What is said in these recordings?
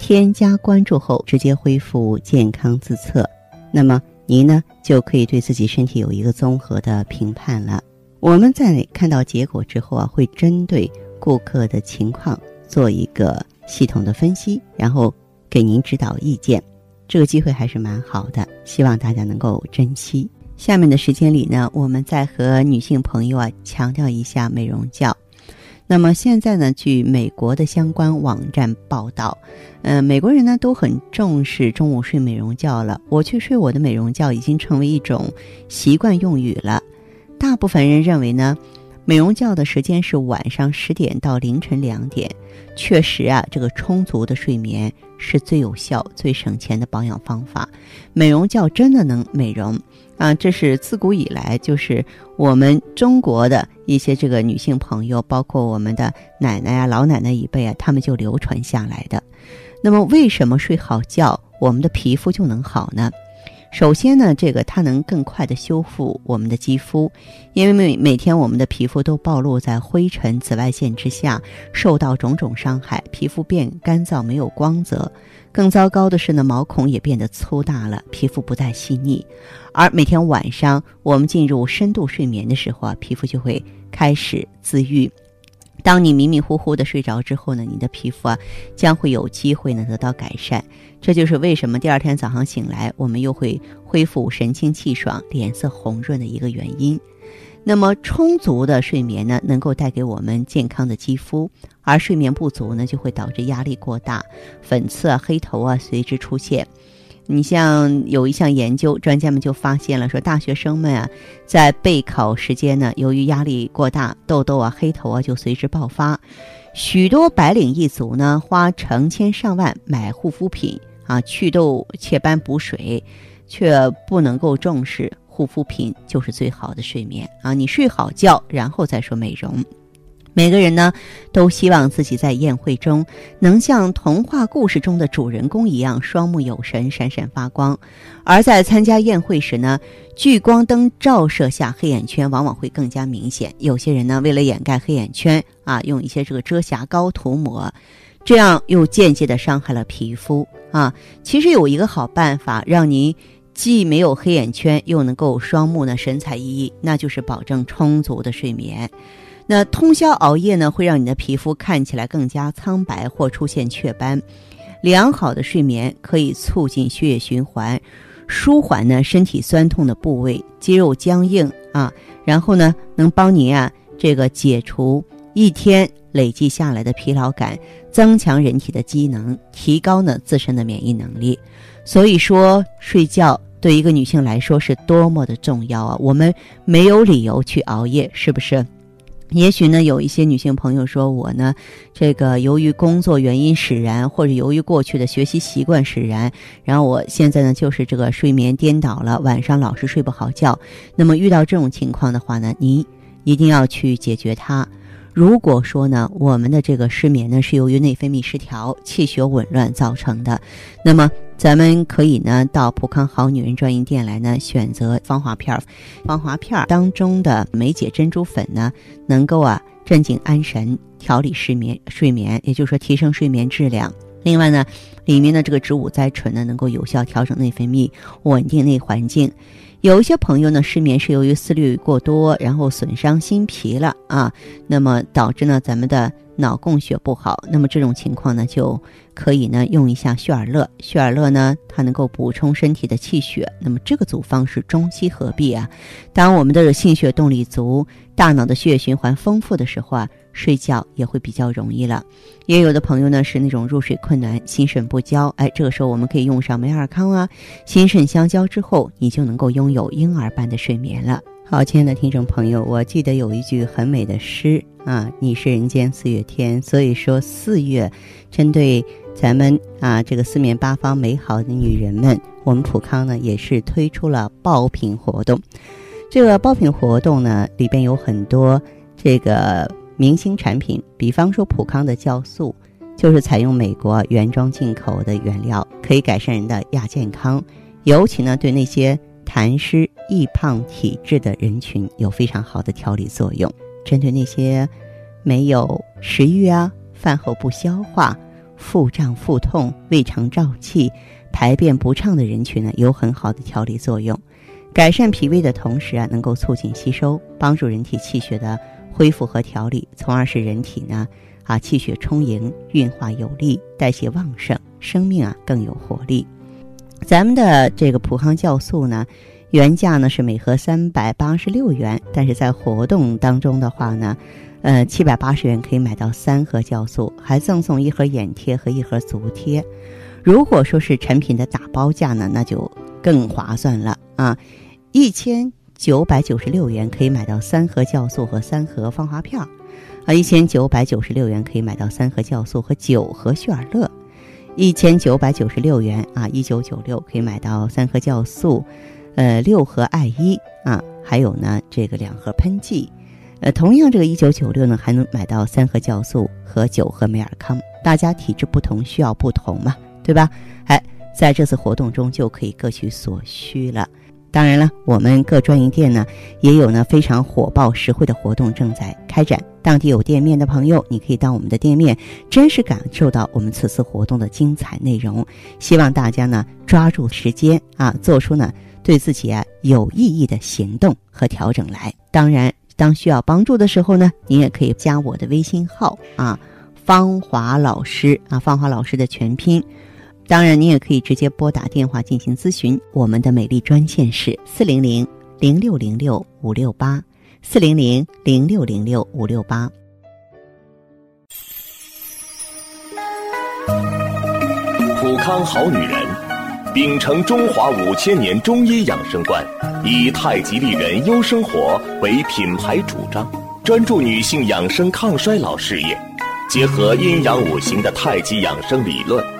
添加关注后，直接恢复健康自测，那么您呢就可以对自己身体有一个综合的评判了。我们在看到结果之后啊，会针对顾客的情况做一个系统的分析，然后给您指导意见。这个机会还是蛮好的，希望大家能够珍惜。下面的时间里呢，我们再和女性朋友啊强调一下美容觉。那么现在呢，据美国的相关网站报道，嗯，美国人呢都很重视中午睡美容觉了。我去睡我的美容觉已经成为一种习惯用语了。大部分人认为呢，美容觉的时间是晚上十点到凌晨两点。确实啊，这个充足的睡眠是最有效、最省钱的保养方法。美容觉真的能美容。啊，这是自古以来就是我们中国的一些这个女性朋友，包括我们的奶奶啊、老奶奶一辈啊，他们就流传下来的。那么，为什么睡好觉，我们的皮肤就能好呢？首先呢，这个它能更快的修复我们的肌肤，因为每每天我们的皮肤都暴露在灰尘、紫外线之下，受到种种伤害，皮肤变干燥、没有光泽。更糟糕的是呢，毛孔也变得粗大了，皮肤不再细腻。而每天晚上我们进入深度睡眠的时候啊，皮肤就会开始自愈。当你迷迷糊糊的睡着之后呢，你的皮肤啊将会有机会呢得到改善。这就是为什么第二天早上醒来，我们又会恢复神清气爽、脸色红润的一个原因。那么充足的睡眠呢，能够带给我们健康的肌肤，而睡眠不足呢，就会导致压力过大，粉刺啊、黑头啊随之出现。你像有一项研究，专家们就发现了，说大学生们啊，在备考时间呢，由于压力过大，痘痘啊、黑头啊就随之爆发。许多白领一族呢，花成千上万买护肤品啊，祛痘、祛斑、补水，却不能够重视护肤品就是最好的睡眠啊。你睡好觉，然后再说美容。每个人呢，都希望自己在宴会中能像童话故事中的主人公一样双目有神、闪闪发光。而在参加宴会时呢，聚光灯照射下黑眼圈往往会更加明显。有些人呢，为了掩盖黑眼圈啊，用一些这个遮瑕膏涂抹，这样又间接的伤害了皮肤啊。其实有一个好办法，让您既没有黑眼圈，又能够双目呢神采奕奕，那就是保证充足的睡眠。那通宵熬夜呢，会让你的皮肤看起来更加苍白或出现雀斑。良好的睡眠可以促进血液循环，舒缓呢身体酸痛的部位、肌肉僵硬啊，然后呢能帮您啊这个解除一天累积下来的疲劳感，增强人体的机能，提高呢自身的免疫能力。所以说，睡觉对一个女性来说是多么的重要啊！我们没有理由去熬夜，是不是？也许呢，有一些女性朋友说，我呢，这个由于工作原因使然，或者由于过去的学习习惯使然，然后我现在呢，就是这个睡眠颠倒了，晚上老是睡不好觉。那么遇到这种情况的话呢，您一定要去解决它。如果说呢，我们的这个失眠呢是由于内分泌失调、气血紊乱造成的，那么咱们可以呢到普康好女人专营店来呢选择芳华片儿，芳华片儿当中的梅姐珍珠粉呢，能够啊镇静安神、调理失眠、睡眠，也就是说提升睡眠质量。另外呢，里面的这个植物甾醇呢，能够有效调整内分泌，稳定内环境。有一些朋友呢，失眠是由于思虑过多，然后损伤心脾了啊，那么导致呢咱们的脑供血不好。那么这种情况呢，就可以呢用一下血尔乐。血尔乐呢，它能够补充身体的气血。那么这个组方是中西合璧啊。当我们的心血动力足，大脑的血液循环丰富的时候啊。睡觉也会比较容易了，也有的朋友呢是那种入睡困难、心肾不交，哎，这个时候我们可以用上美尔康啊，心肾相交之后，你就能够拥有婴儿般的睡眠了。好，亲爱的听众朋友，我记得有一句很美的诗啊，“你是人间四月天”。所以说，四月针对咱们啊这个四面八方美好的女人们，我们普康呢也是推出了爆品活动。这个爆品活动呢，里边有很多这个明星产品，比方说普康的酵素，就是采用美国原装进口的原料，可以改善人的亚健康，尤其呢对那些。痰湿易胖体质的人群有非常好的调理作用，针对那些没有食欲啊、饭后不消化、腹胀腹痛、胃肠胀气、排便不畅的人群呢，有很好的调理作用。改善脾胃的同时啊，能够促进吸收，帮助人体气血的恢复和调理，从而使人体呢啊气血充盈、运化有力、代谢旺盛、生命啊更有活力。咱们的这个普康酵素呢，原价呢是每盒三百八十六元，但是在活动当中的话呢，呃，七百八十元可以买到三盒酵素，还赠送一盒眼贴和一盒足贴。如果说是产品的打包价呢，那就更划算了啊，一千九百九十六元可以买到三盒酵素和三盒芳华片儿，啊，一千九百九十六元可以买到三盒酵素和九盒旭尔乐。一千九百九十六元啊，一九九六可以买到三盒酵素，呃，六盒艾依啊，还有呢这个两盒喷剂，呃，同样这个一九九六呢还能买到三盒酵素和九盒美尔康。大家体质不同，需要不同嘛，对吧？哎，在这次活动中就可以各取所需了。当然了，我们各专营店呢也有呢非常火爆实惠的活动正在开展。当地有店面的朋友，你可以到我们的店面，真实感受到我们此次活动的精彩内容。希望大家呢抓住时间啊，做出呢对自己啊有意义的行动和调整来。当然，当需要帮助的时候呢，你也可以加我的微信号啊，芳华老师啊，芳华老师的全拼。当然，你也可以直接拨打电话进行咨询，我们的美丽专线是四零零零六零六五六八四零零零六零六五六八。普康好女人，秉承中华五千年中医养生观，以太极丽人优生活为品牌主张，专注女性养生抗衰老事业，结合阴阳五行的太极养生理论。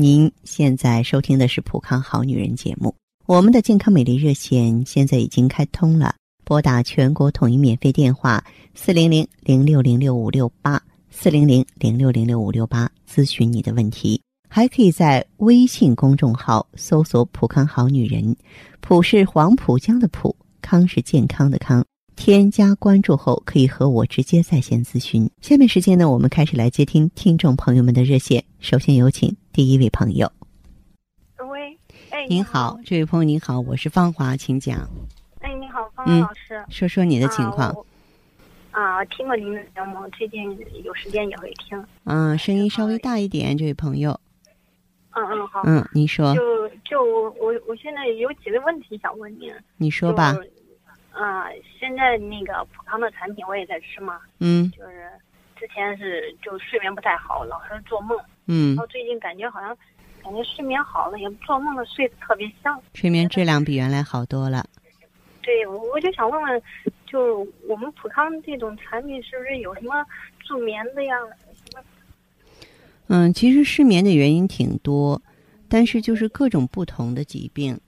您现在收听的是《普康好女人》节目，我们的健康美丽热线现在已经开通了，拨打全国统一免费电话四零零零六零六五六八四零零零六零六五六八咨询你的问题，还可以在微信公众号搜索“普康好女人”，普是黄浦江的浦，康是健康的康。添加关注后，可以和我直接在线咨询。下面时间呢，我们开始来接听听众朋友们的热线。首先有请第一位朋友。喂，哎，您好，这位朋友您好，我是芳华，请讲。哎，你好，芳华老师，说说你的情况。啊，听过您的节目，最近有时间也会听。嗯，声音稍微大一点，这位朋友。嗯嗯，好。嗯，您说。就就我我现在有几个问题想问您。你说吧。啊，现在那个普康的产品我也在吃嘛，嗯，就是之前是就睡眠不太好，老是做梦，嗯，然后最近感觉好像感觉睡眠好了，也做梦的睡得特别香，睡眠质量比原来好多了。对，我就想问问，就我们普康这种产品是不是有什么助眠的呀？嗯，其实失眠的原因挺多，但是就是各种不同的疾病，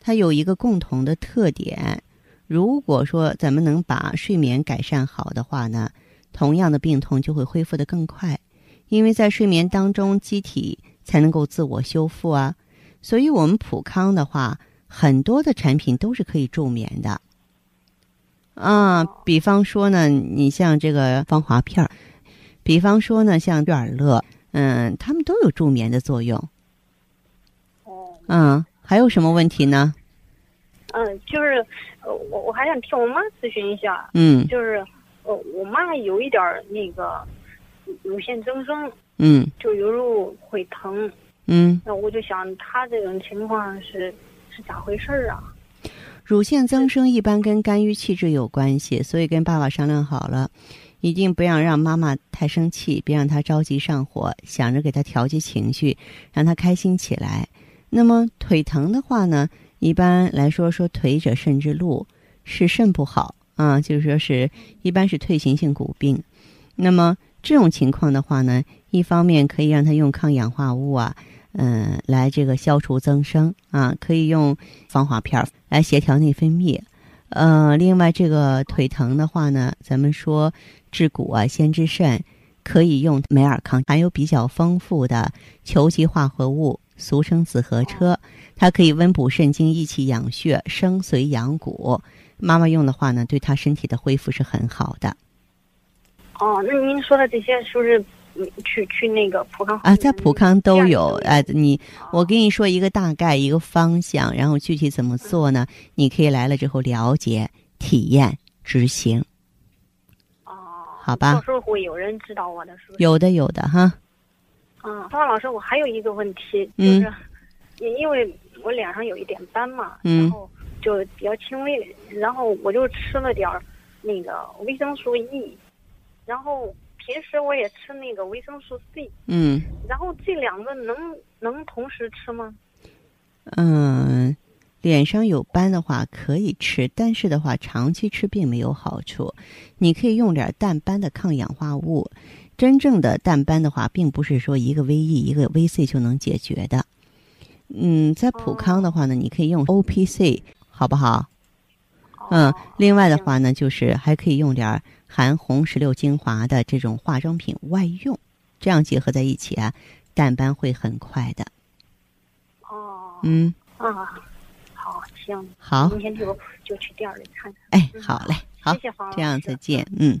它有一个共同的特点。如果说咱们能把睡眠改善好的话呢，同样的病痛就会恢复的更快，因为在睡眠当中，机体才能够自我修复啊。所以，我们普康的话，很多的产品都是可以助眠的。啊，比方说呢，你像这个芳华片儿，比方说呢，像悦尔乐，嗯，他们都有助眠的作用。哦。嗯，还有什么问题呢？嗯，就是。我我还想替我妈咨询一下，嗯，就是呃，我妈有一点儿那个乳腺增生，嗯就有时候会疼。嗯，那我就想，她这种情况是是咋回事儿啊？乳腺增生一般跟肝郁气滞有关系，所以跟爸爸商量好了，一定不要让妈妈太生气，别让她着急上火，想着给她调节情绪，让她开心起来。那么腿疼的话呢，一般来说说腿者肾之路，是肾不好啊，就是说是一般是退行性骨病。那么这种情况的话呢，一方面可以让她用抗氧化物啊。嗯，来这个消除增生啊，可以用防滑片来协调内分泌。呃，另外这个腿疼的话呢，咱们说治骨啊，先治肾，可以用美尔康，含有比较丰富的球基化合物，俗称紫河车，它可以温补肾经、益气养血、生髓养骨。妈妈用的话呢，对她身体的恢复是很好的。哦，那您说的这些是不是？去去那个普康啊，在普康都有哎，你我跟你说一个大概一个方向，然后具体怎么做呢？你可以来了之后了解、体验、执行。哦，好吧。到时候会有人指导我的，是不是？有的，有的哈。嗯，方老师，我还有一个问题，就是因为我脸上有一点斑嘛，嗯，然后就比较轻微，然后我就吃了点儿那个维生素 E，然后。平时我也吃那个维生素 C，嗯，然后这两个能能同时吃吗？嗯，脸上有斑的话可以吃，但是的话长期吃并没有好处。你可以用点淡斑的抗氧化物。真正的淡斑的话，并不是说一个 VE 一个 VC 就能解决的。嗯，在普康的话呢，你可以用 OPC，好不好？嗯，另外的话呢，就是还可以用点含红石榴精华的这种化妆品外用，这样结合在一起啊，淡斑会很快的。哦。嗯。啊，好，行。好。明天就就去店里看看。哎，好嘞，好，谢谢黄这样再见，嗯。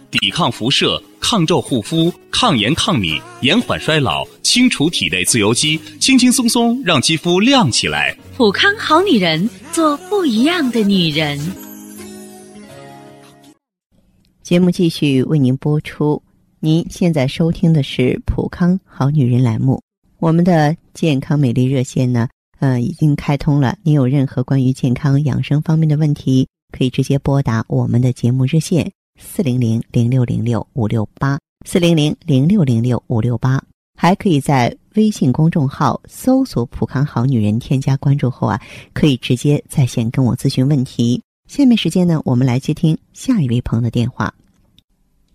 抵抗辐射，抗皱护肤，抗炎抗敏，延缓衰老，清除体内自由基，轻轻松松让肌肤亮起来。普康好女人，做不一样的女人。节目继续为您播出。您现在收听的是《普康好女人》栏目，我们的健康美丽热线呢，呃，已经开通了。您有任何关于健康养生方面的问题，可以直接拨打我们的节目热线四零零零六零六五六八四零零零六零六五六八，还可以在微信公众号搜索“普康好女人”，添加关注后啊，可以直接在线跟我咨询问题。下面时间呢，我们来接听下一位朋友的电话。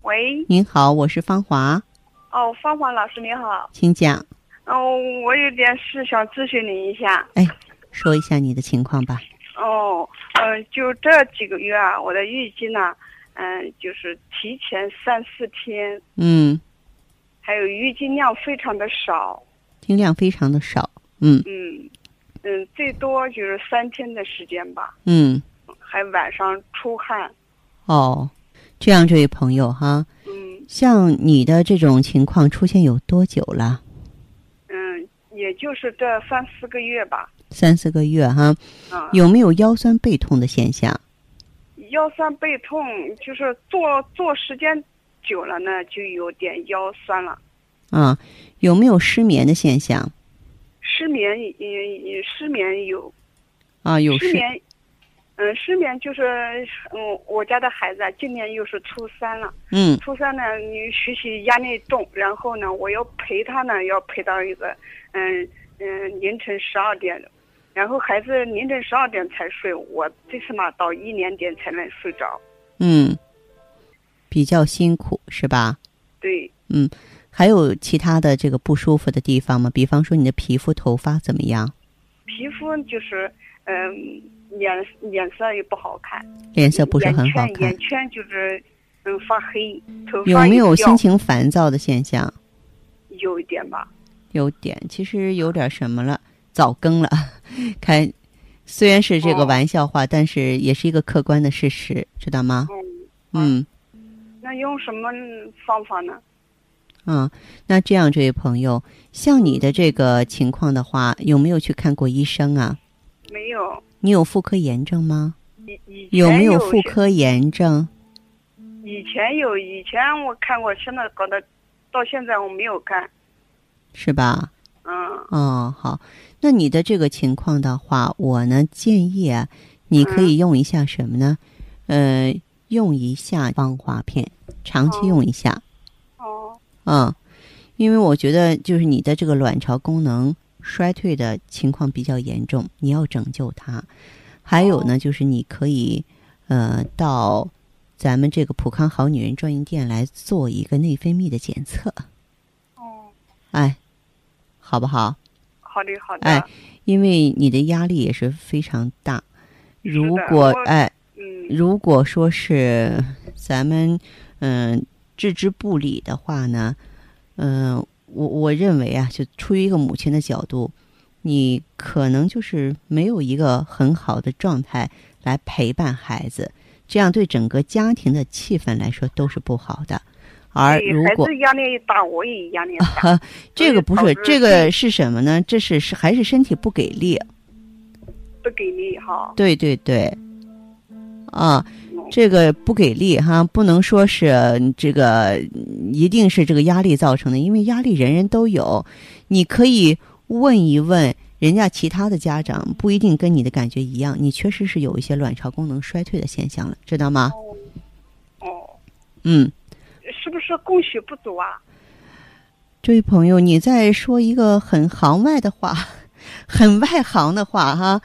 喂，您好，我是芳华。哦，芳华老师您好，请讲。哦，我有点事想咨询您一下。哎，说一下你的情况吧。哦，嗯，就这几个月啊，我的月经呢，嗯，就是提前三四天。嗯。还有月经量非常的少。经量非常的少。嗯。嗯，嗯，最多就是三天的时间吧。嗯。还晚上出汗。哦。这样，这位朋友哈，嗯，像你的这种情况出现有多久了？嗯，也就是这三四个月吧。三四个月哈，啊，有没有腰酸背痛的现象？腰酸背痛就是坐坐时间久了呢，就有点腰酸了。啊，有没有失眠的现象？失眠也也失眠有。啊，有失眠。嗯，失眠就是，嗯，我家的孩子啊，今年又是初三了。嗯。初三呢，你学习压力重，然后呢，我要陪他呢，要陪到一个，嗯嗯，凌晨十二点，然后孩子凌晨十二点才睡，我最起码到一两点才能睡着。嗯。比较辛苦是吧？对。嗯，还有其他的这个不舒服的地方吗？比方说你的皮肤、头发怎么样？皮肤就是，嗯。脸脸色也不好看，脸色不是很好看。眼圈就是嗯发黑，头发有没有心情烦躁的现象？有一点吧。有点，其实有点什么了？早更了。开，虽然是这个哦玩笑话，但是也是一个客观的事实，知道吗？嗯，嗯那用什么方法呢？嗯，那这样，这位朋友，像你的这个情况的话，有没有去看过医生啊？没有，你有妇科炎症吗？有没有有妇科炎症？以前有，以前我看过，现在搞得到现在我没有看。是吧？嗯。哦，好，那你的这个情况的话，我呢建议啊，你可以用一下什么呢？呃，用一下芳华片，长期哦用一下。哦。嗯，因为我觉得就是你的这个卵巢功能衰退的情况比较严重，你要拯救它。还有呢，就是你可以呃到咱们这个普康好女人专营店来做一个内分泌的检测，哦，哎，好不好？好的好的。哎因为你的压力也是非常大。如果哎，嗯如果说是咱们嗯、置之不理的话呢，嗯、我我认为啊，就出于一个母亲的角度，你可能就是没有一个很好的状态来陪伴孩子，这样对整个家庭的气氛来说都是不好的。而如果孩子压力大，我也压力大。啊，这个不是这个是什么呢？这是是还是身体不给力。不给力哈。对对对，啊，嗯这个不给力哈，不能说是这个嗯一定是这个压力造成的，因为压力人人都有。你可以问一问人家其他的家长，不一定跟你的感觉一样，你确实是有一些卵巢功能衰退的现象了，知道吗？哦，嗯，是不是供血不足啊？这位朋友，你在说一个很行外的话，很外行的话哈，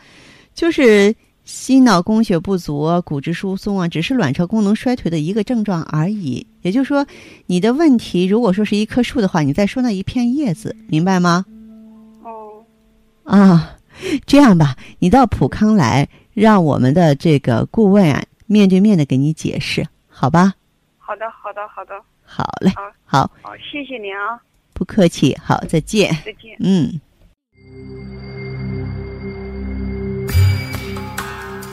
就是心脑供血不足啊、骨质疏松啊，只是卵巢功能衰退的一个症状而已。也就是说，你的问题如果说是一棵树的话，你在说那一片叶子，明白吗？哦，啊，这样吧，你到普康来，让我们的这个顾问啊面对面的给你解释，好吧？好的好的好的，好嘞，好好，好，谢谢您啊，不客气，好，再见。再见。嗯。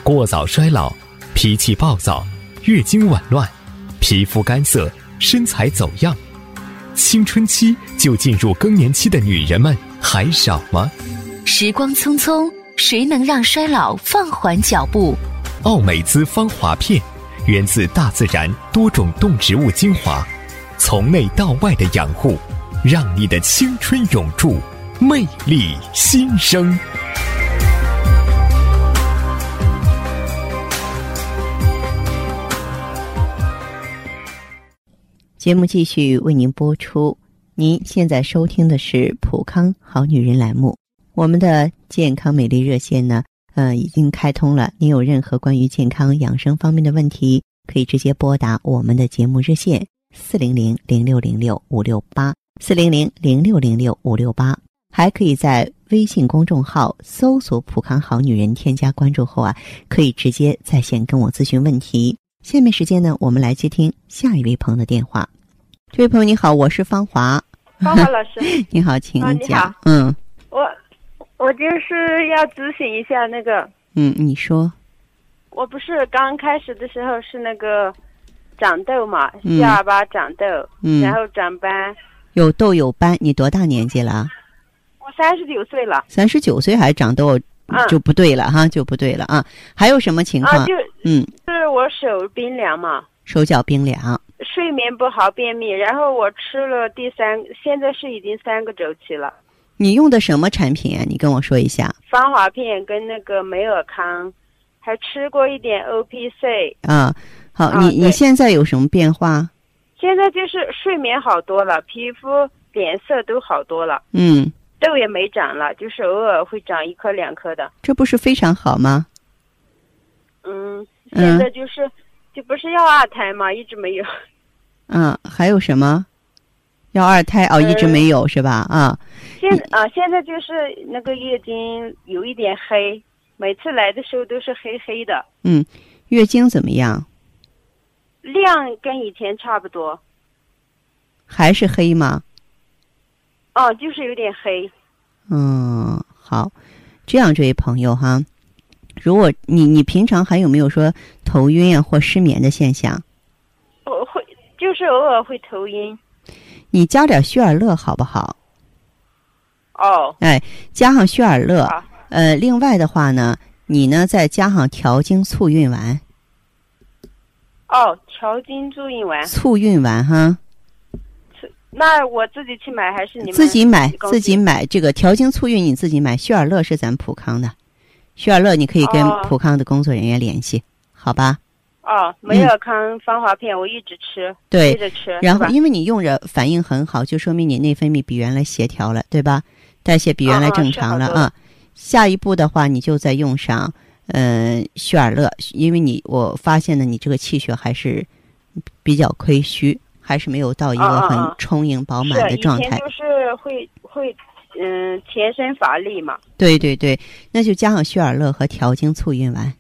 过早衰老、脾气暴躁、月经紊乱、皮肤干涩、身材走样，青春期就进入更年期的女人们还少吗？时光匆匆，谁能让衰老放缓脚步？奥美姿芳华片，源自大自然多种动植物精华，从内到外的养护，让你的青春永驻，魅力新生。节目继续为您播出。您现在收听的是《普康好女人》栏目，我们的健康美丽热线呢，呃，已经开通了。您有任何关于健康养生方面的问题，可以直接拨打我们的节目热线四零零零六零六五六八四零零零六零六五六八，还可以在微信公众号搜索“普康好女人”，添加关注后啊，可以直接在线跟我咨询问题。下面时间呢，我们来接听下一位朋友的电话。这位朋友你好，我是芳华。芳华老师，你好，请讲。好嗯我我就是要咨询一下那个，嗯，你说。我不是刚开始的时候是那个长痘嘛，嗯下巴长痘，嗯然后长斑。有痘有斑，你多大年纪了？我三十九岁了三十九岁还长痘，嗯就不对了哈，就不对了啊。还有什么情况？啊，就嗯，是我手冰凉嘛，手脚冰凉。睡眠不好，便秘，然后我吃了第三，现在是已经三个周期了，你用的什么产品啊？你跟我说一下芳华片跟那个美尔康，还吃过一点 O P C，啊。好，啊你你现在有什么变化？现在就是睡眠好多了，皮肤脸色都好多了。嗯，痘也没长了，就是偶尔会长一颗两颗的。这不是非常好吗？嗯，嗯现在就是，就不是要二胎吗，一直没有。嗯，还有什么？要二胎哦，一直呃没有是吧？啊，现啊、现在就是那个月经有一点黑，每次来的时候都是黑黑的，嗯，月经怎么样？量跟以前差不多。还是黑吗？哦，就是有点黑。嗯，好，这样，这位朋友哈，如果你你平常还有没有说头晕啊或失眠的现象？我会就是偶尔会头晕。你加点血尔乐好不好？哦，哎，加上血尔乐，呃，另外的话呢，你呢再加上调经促孕丸，哦，调经助孕丸，促孕丸哈，那我自己去买还是你们自己买自己买这个调经促孕你自己买，旭尔乐是咱普康的，旭尔乐你可以跟哦。普康的工作人员联系，好吧？哦，美尔康芳华片我一直吃，嗯对接着吃，然后因为你用着反应很好，就说明你内分泌比原来协调了，对吧？代谢比原来正常了啊。下一步的话，你就再用上呃血尔乐，因为你我发现呢，你这个气血还是比较亏虚，还是没有到一个很啊啊啊充盈饱满的状态。就是会会嗯全身乏力嘛，对对对，那就加上血尔乐和调经促运丸，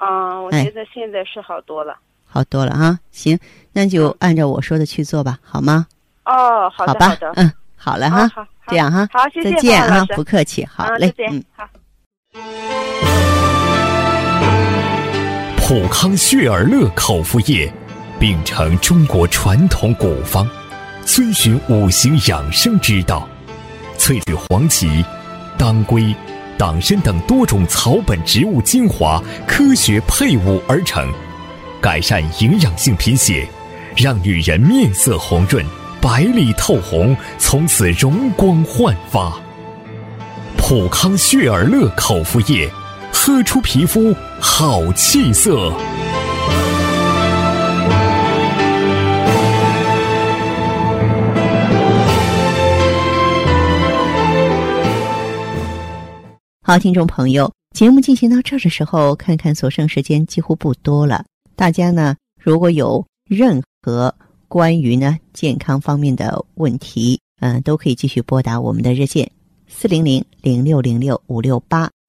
嗯，我哎觉得现在是好多了。好多了啊。行，那就嗯按照我说的去做吧，好吗？哦，好的吧好的，，嗯，好了哈，这样哈，好，谢谢再见啊不客气，好啊嘞再，见嗯。好。普康血尔乐口服液，秉承中国传统古方，遵循五行养生之道，萃取黄芪、当归、党参等多种草本植物精华，科学配伍而成，改善营养性贫血，让女人面色红润、白里透红，从此容光焕发。普康血尔乐口服液，喝出皮肤好气色。好，听众朋友，节目进行到这儿的时候，看看所剩时间几乎不多了。大家呢，如果有任何关于呢健康方面的问题，嗯、都可以继续拨打我们的热线四零零零六零六五六八